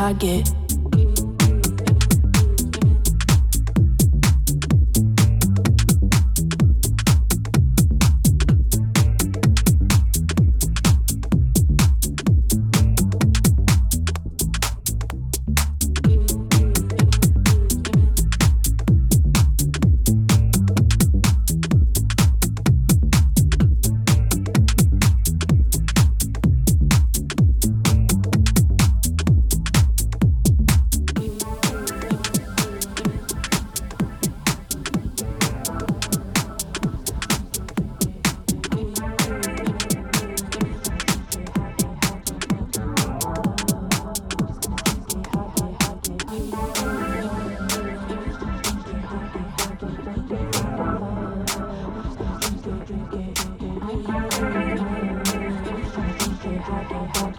target.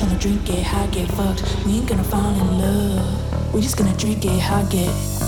tryna drink it, high, get fucked. We ain't gonna fall in love. We just gonna drink it, high, get.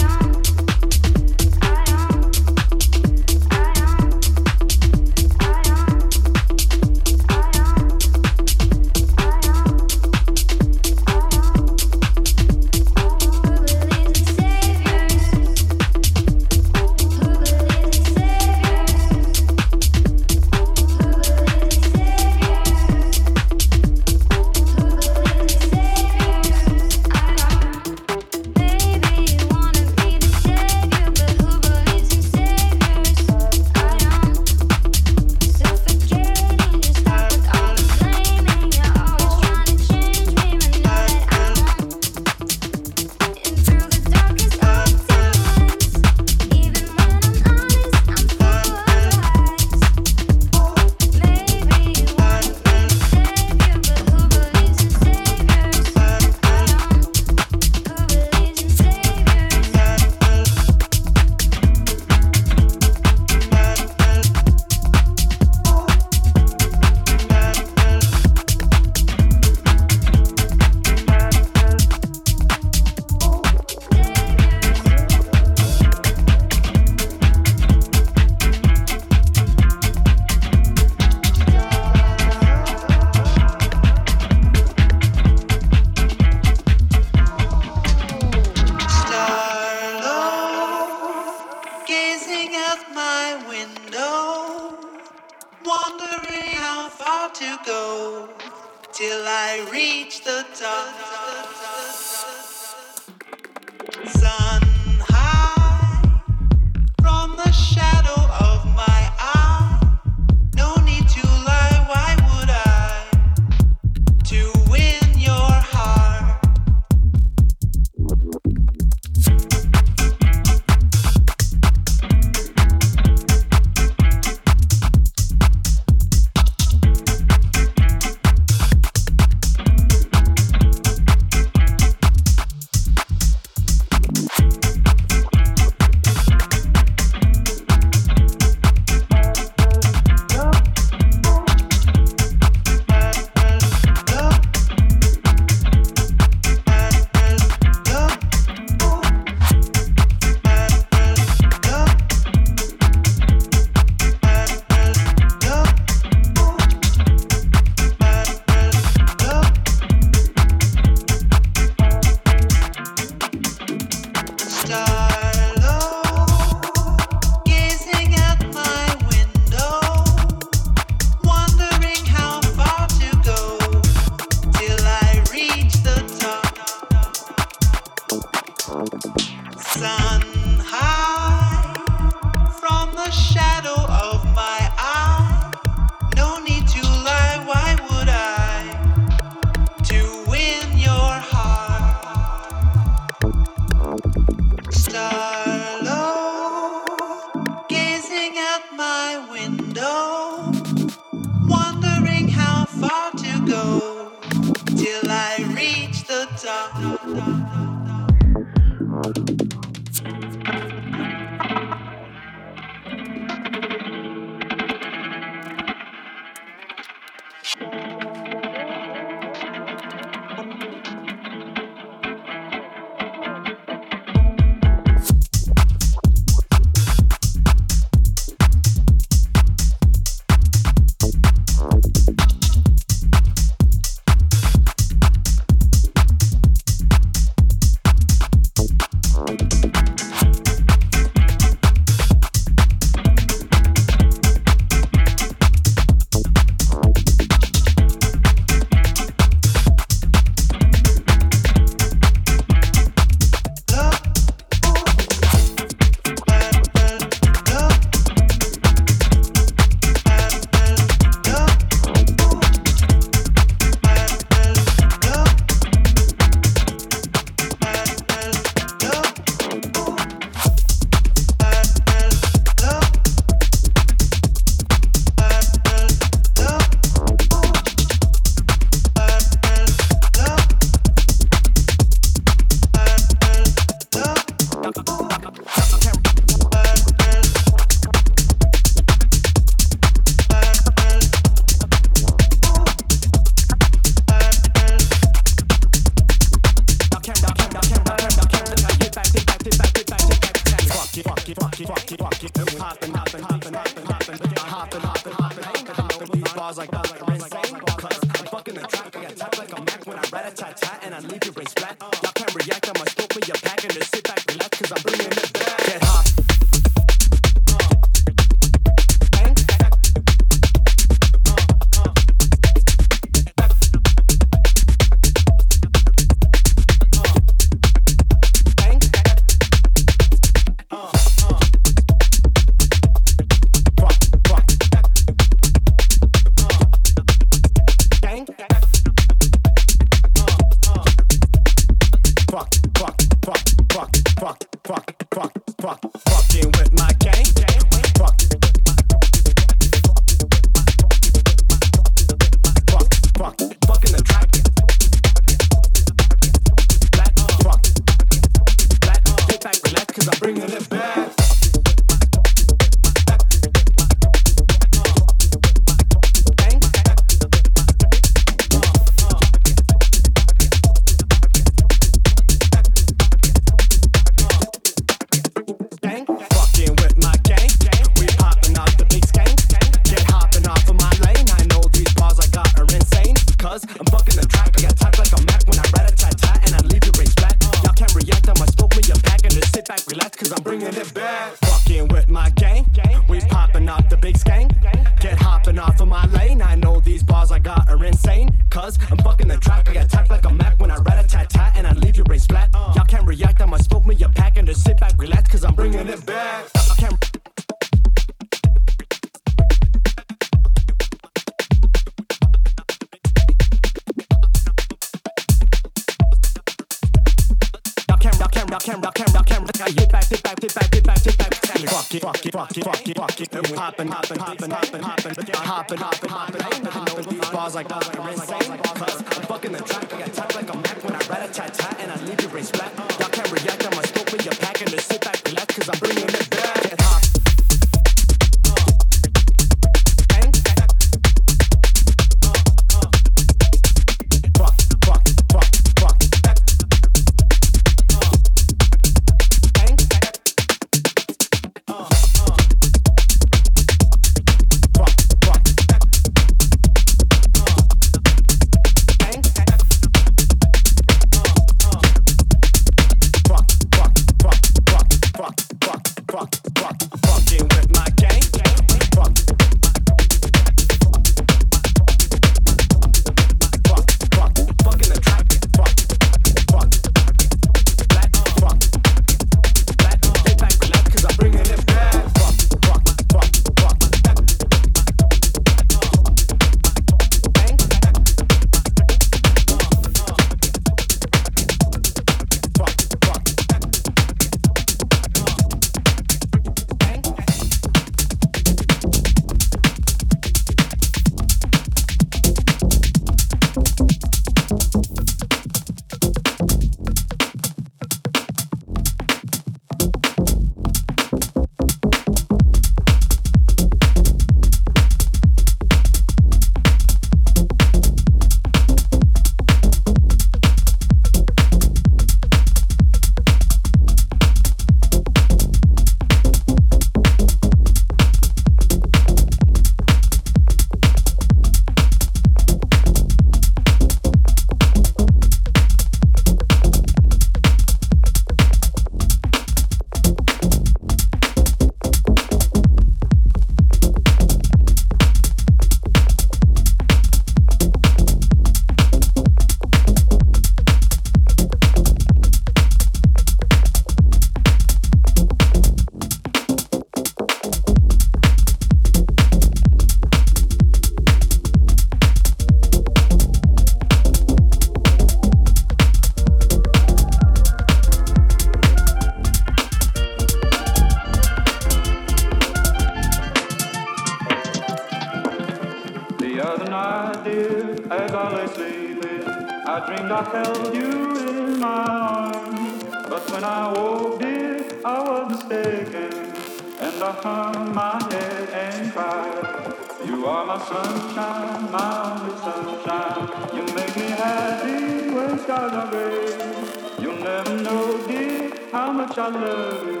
I sleeping, I dreamed I held you in my arms. But when I woke, dear, I was mistaken. And I hung my head and cried. You are my sunshine, my only sunshine. You make me happy when skies are gray. You'll never know, dear, how much I love you.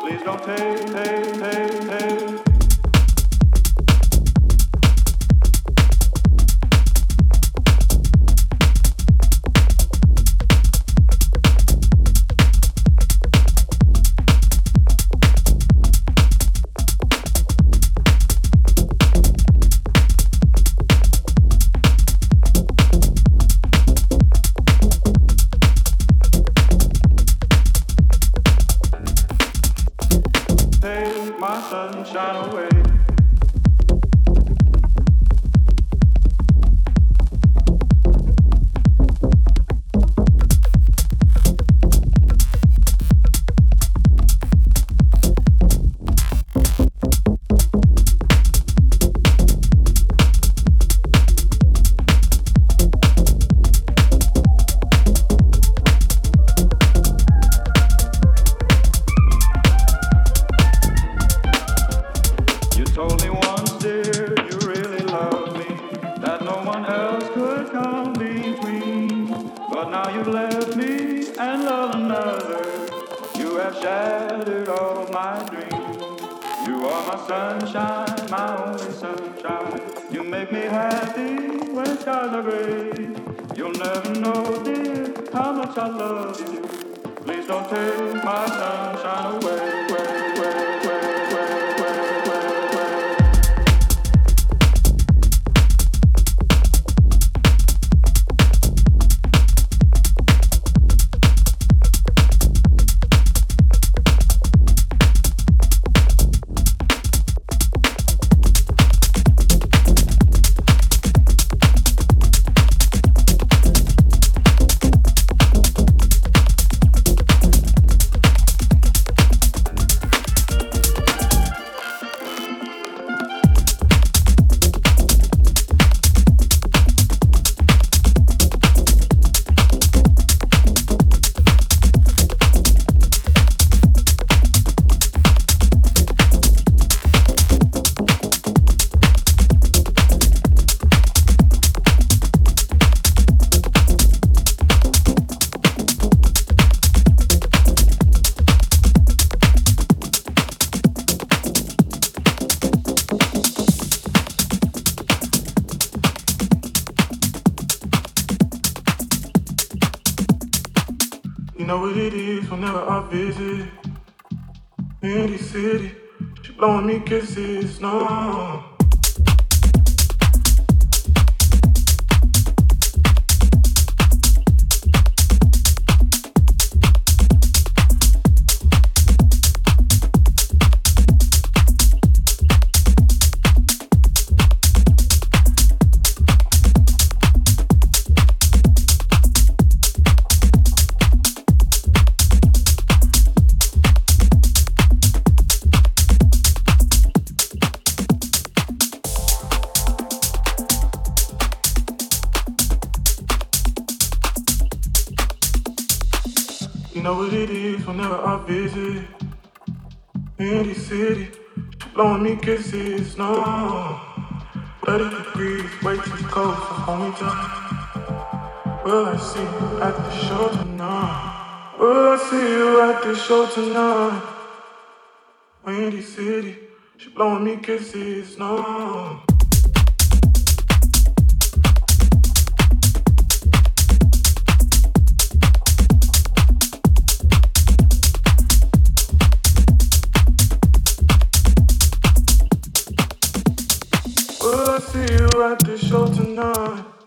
Please don't take, take, take, take. You make me happy when skies are gray. You'll never know, dear, how much I love you. Please don't take my sunshine away, kisses, no. 30 degrees, way too cold for homie time. Will I see you at the show tonight? Will I see you at the show tonight? Windy City, she blowing me kisses, no. At the show tonight.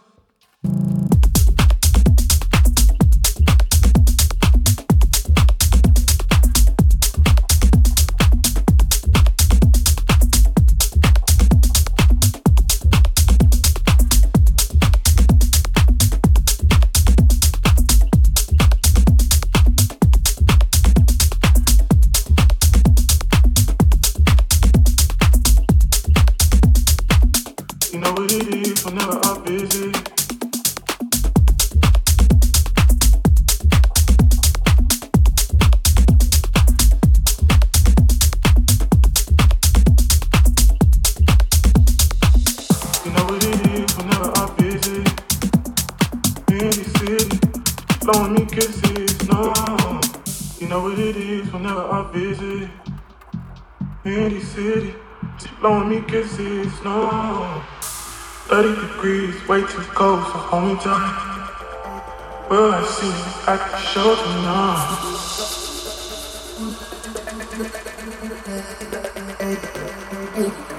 No. 30 degrees, way too cold for homie time. Well, I see you at the show tonight?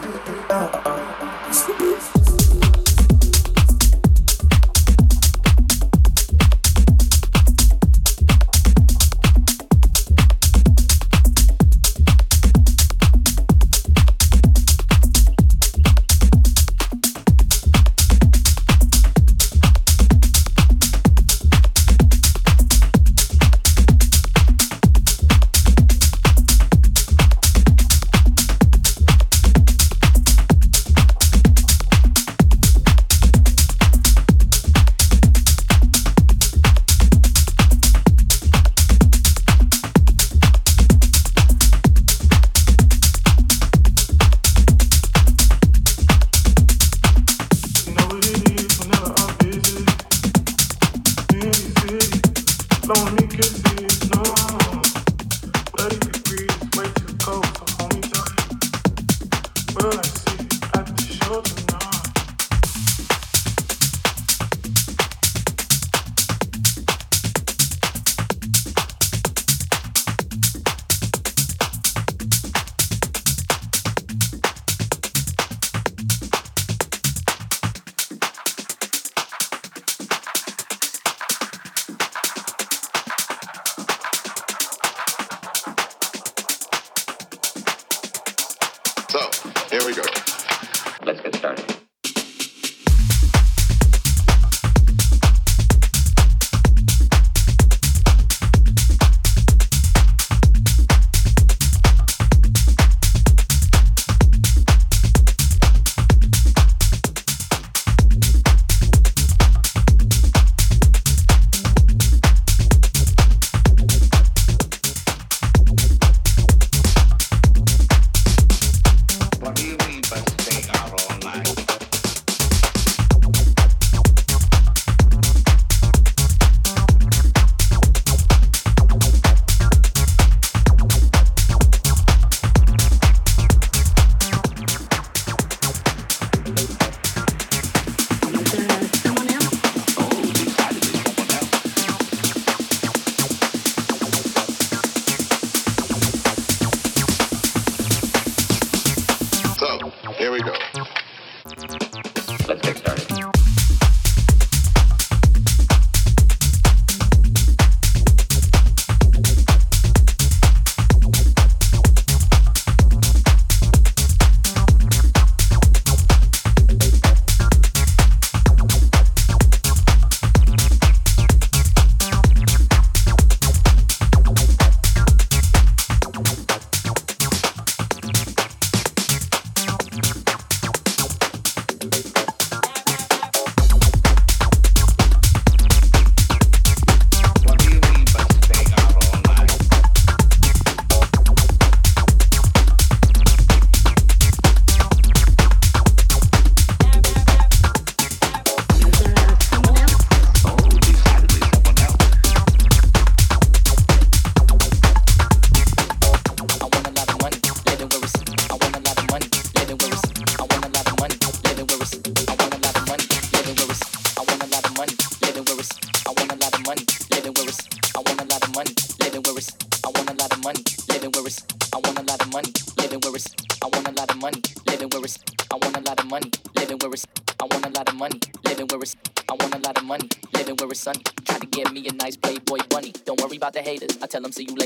tell them see you later.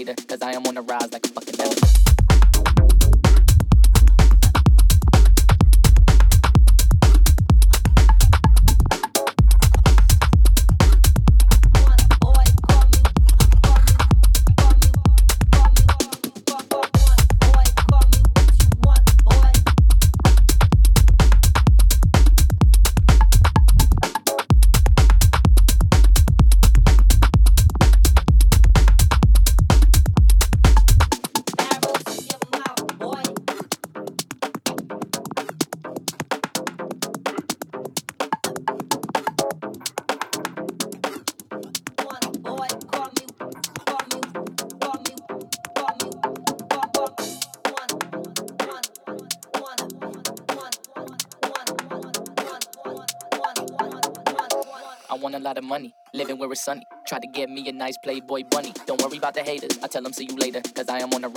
Sunny. Try to get me a nice Playboy bunny. Don't worry about the haters. I tell them see you later. Cause I am on the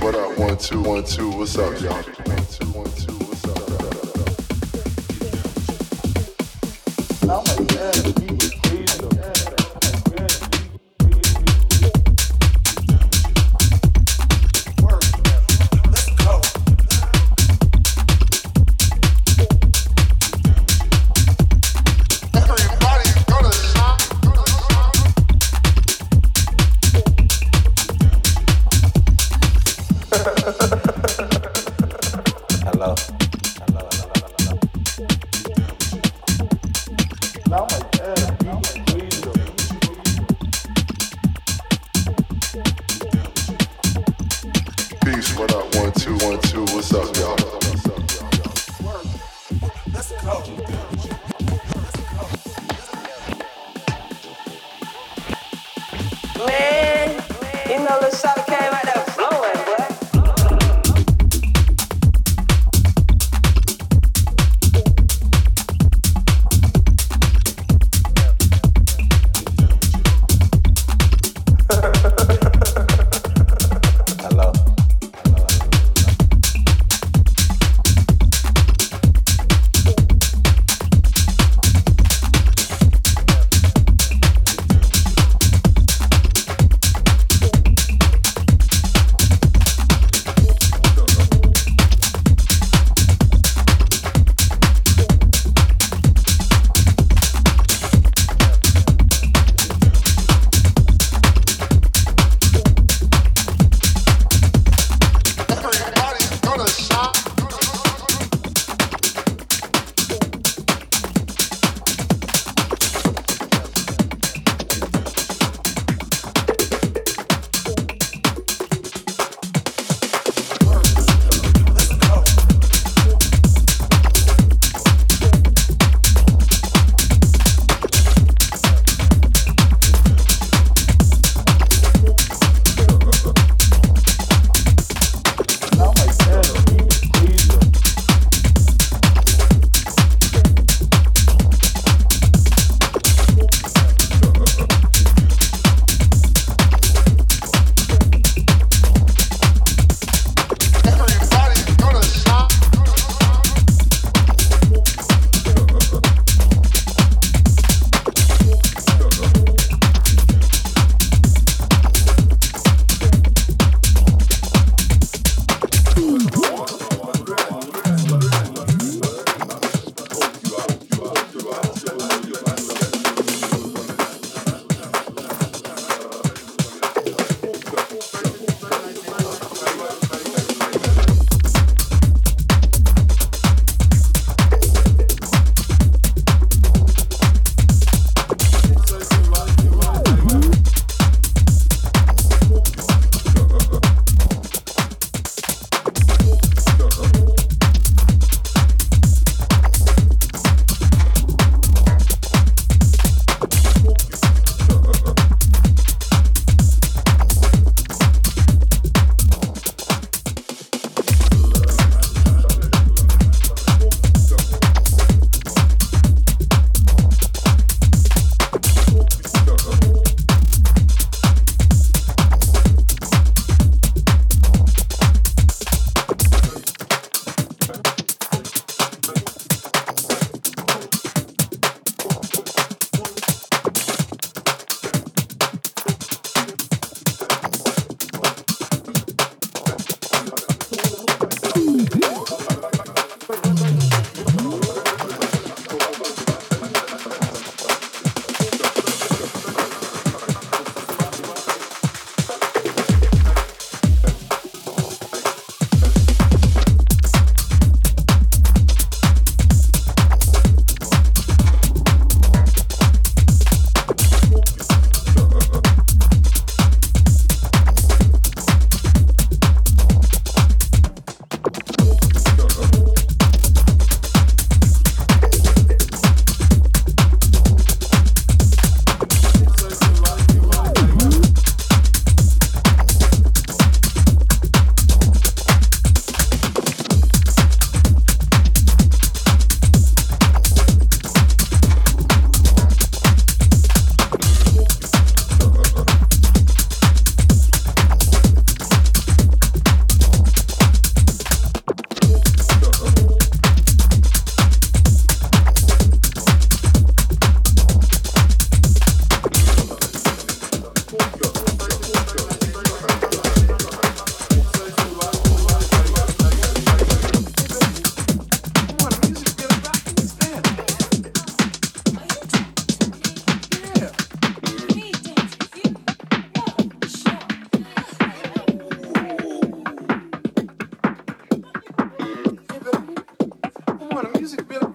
What up? One, two, one, two. What's up, y'all? One, two, one, two. What's up? Oh my God. You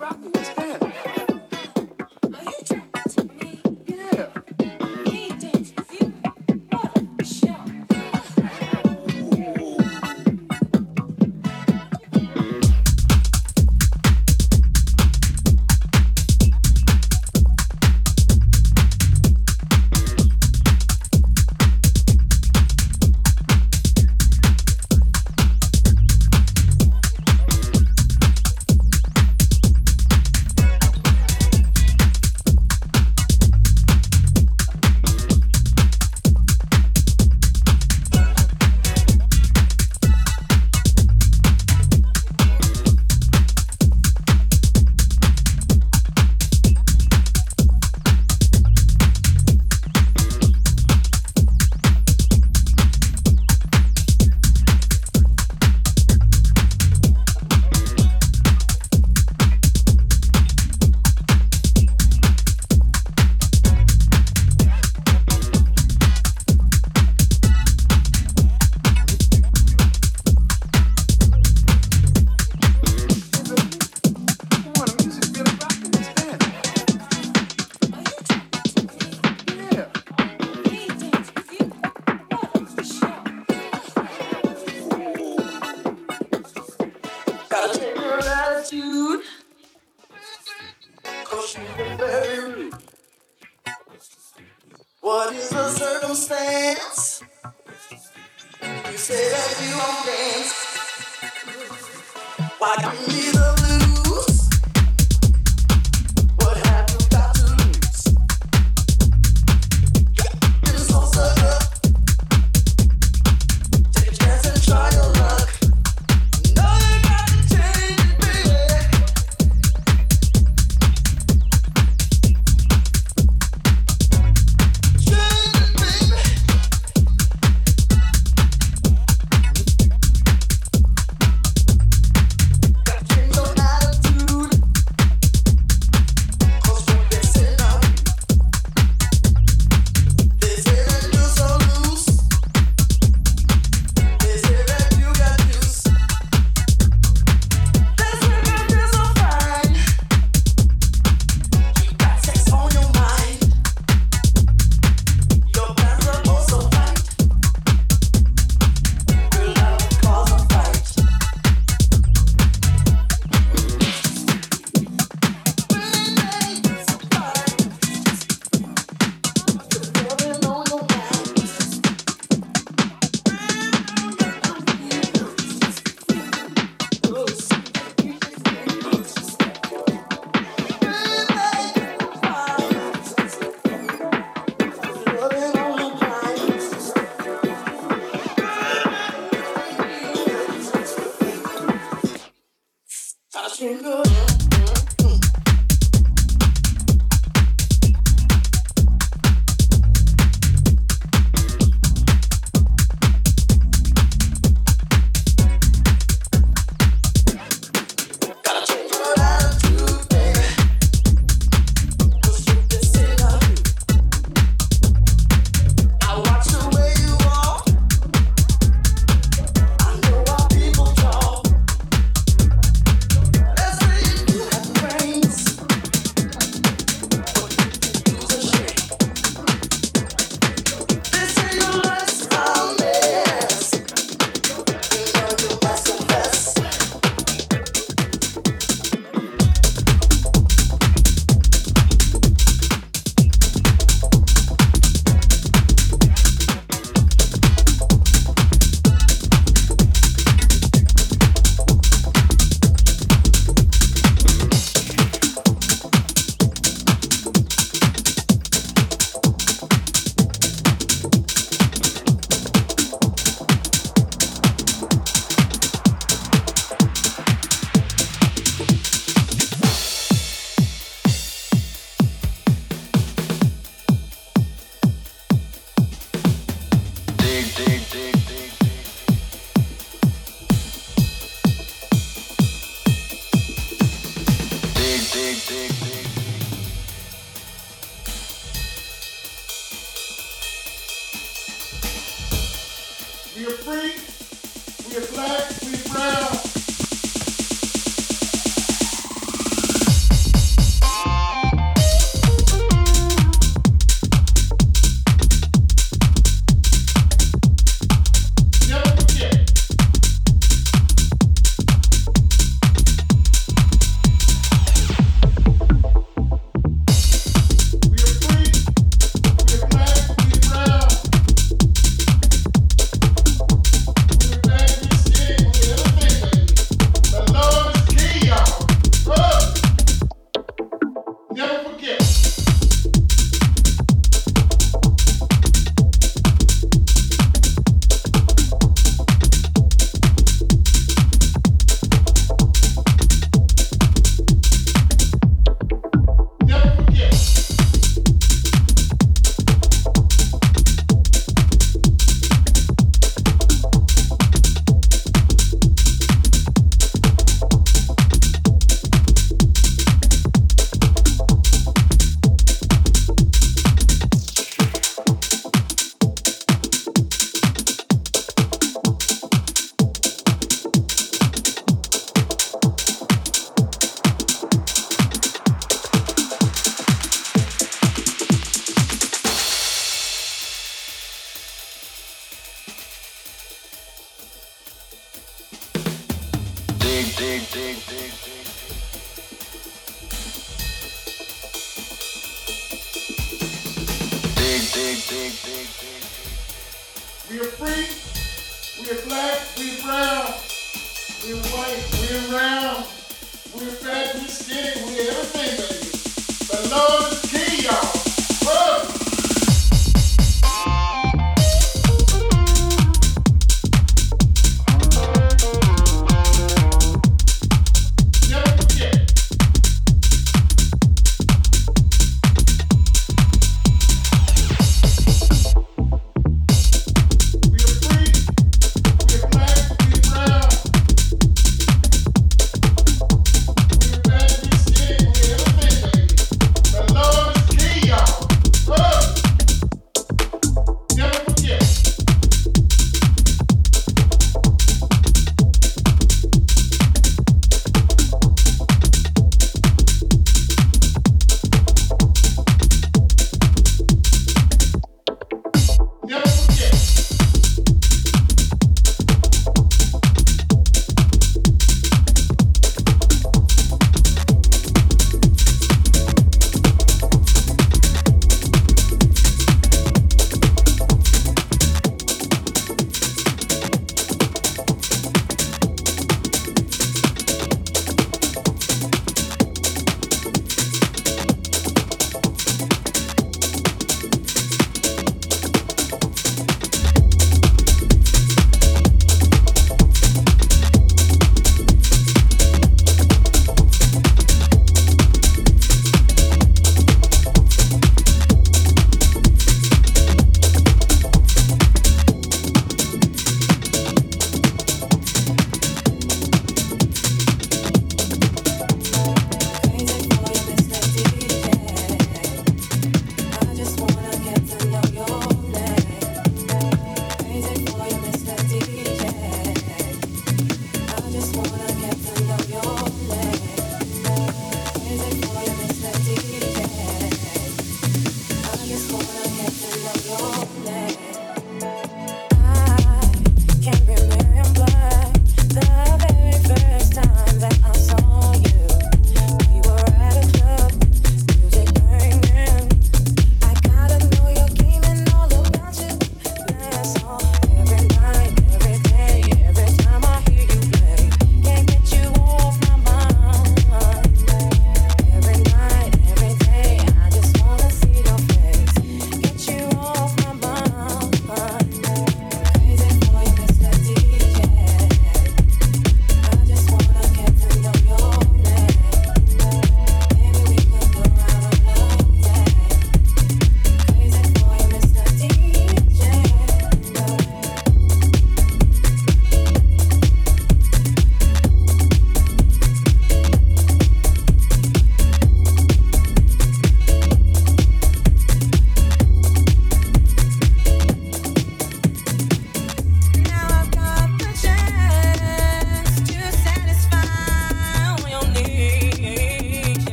Mesmo porque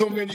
So many